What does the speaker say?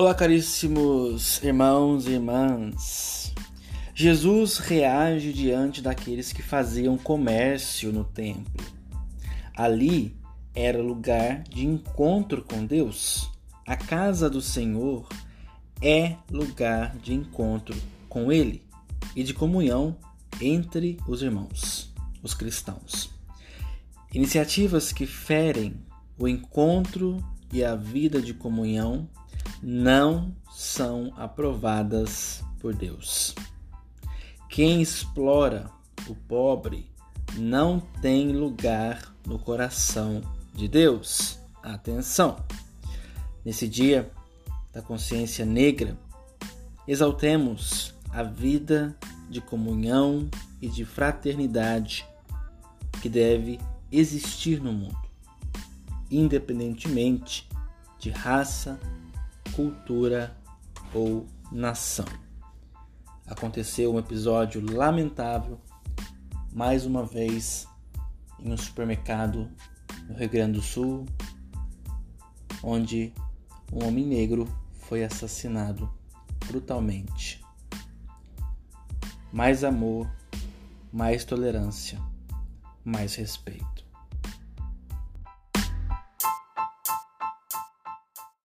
Olá, caríssimos irmãos e irmãs. Jesus reage diante daqueles que faziam comércio no templo. Ali era lugar de encontro com Deus. A casa do Senhor é lugar de encontro com Ele e de comunhão entre os irmãos, os cristãos. Iniciativas que ferem o encontro e a vida de comunhão não são aprovadas por Deus. Quem explora o pobre não tem lugar no coração de Deus. Atenção! Nesse dia da consciência negra, exaltemos a vida de comunhão e de fraternidade que deve existir no mundo, independentemente de raça, cultura ou nação. Aconteceu um episódio lamentável, mais uma vez, em um supermercado no Rio Grande do Sul, onde um homem negro foi assassinado brutalmente. Mais amor, mais tolerância, mais respeito.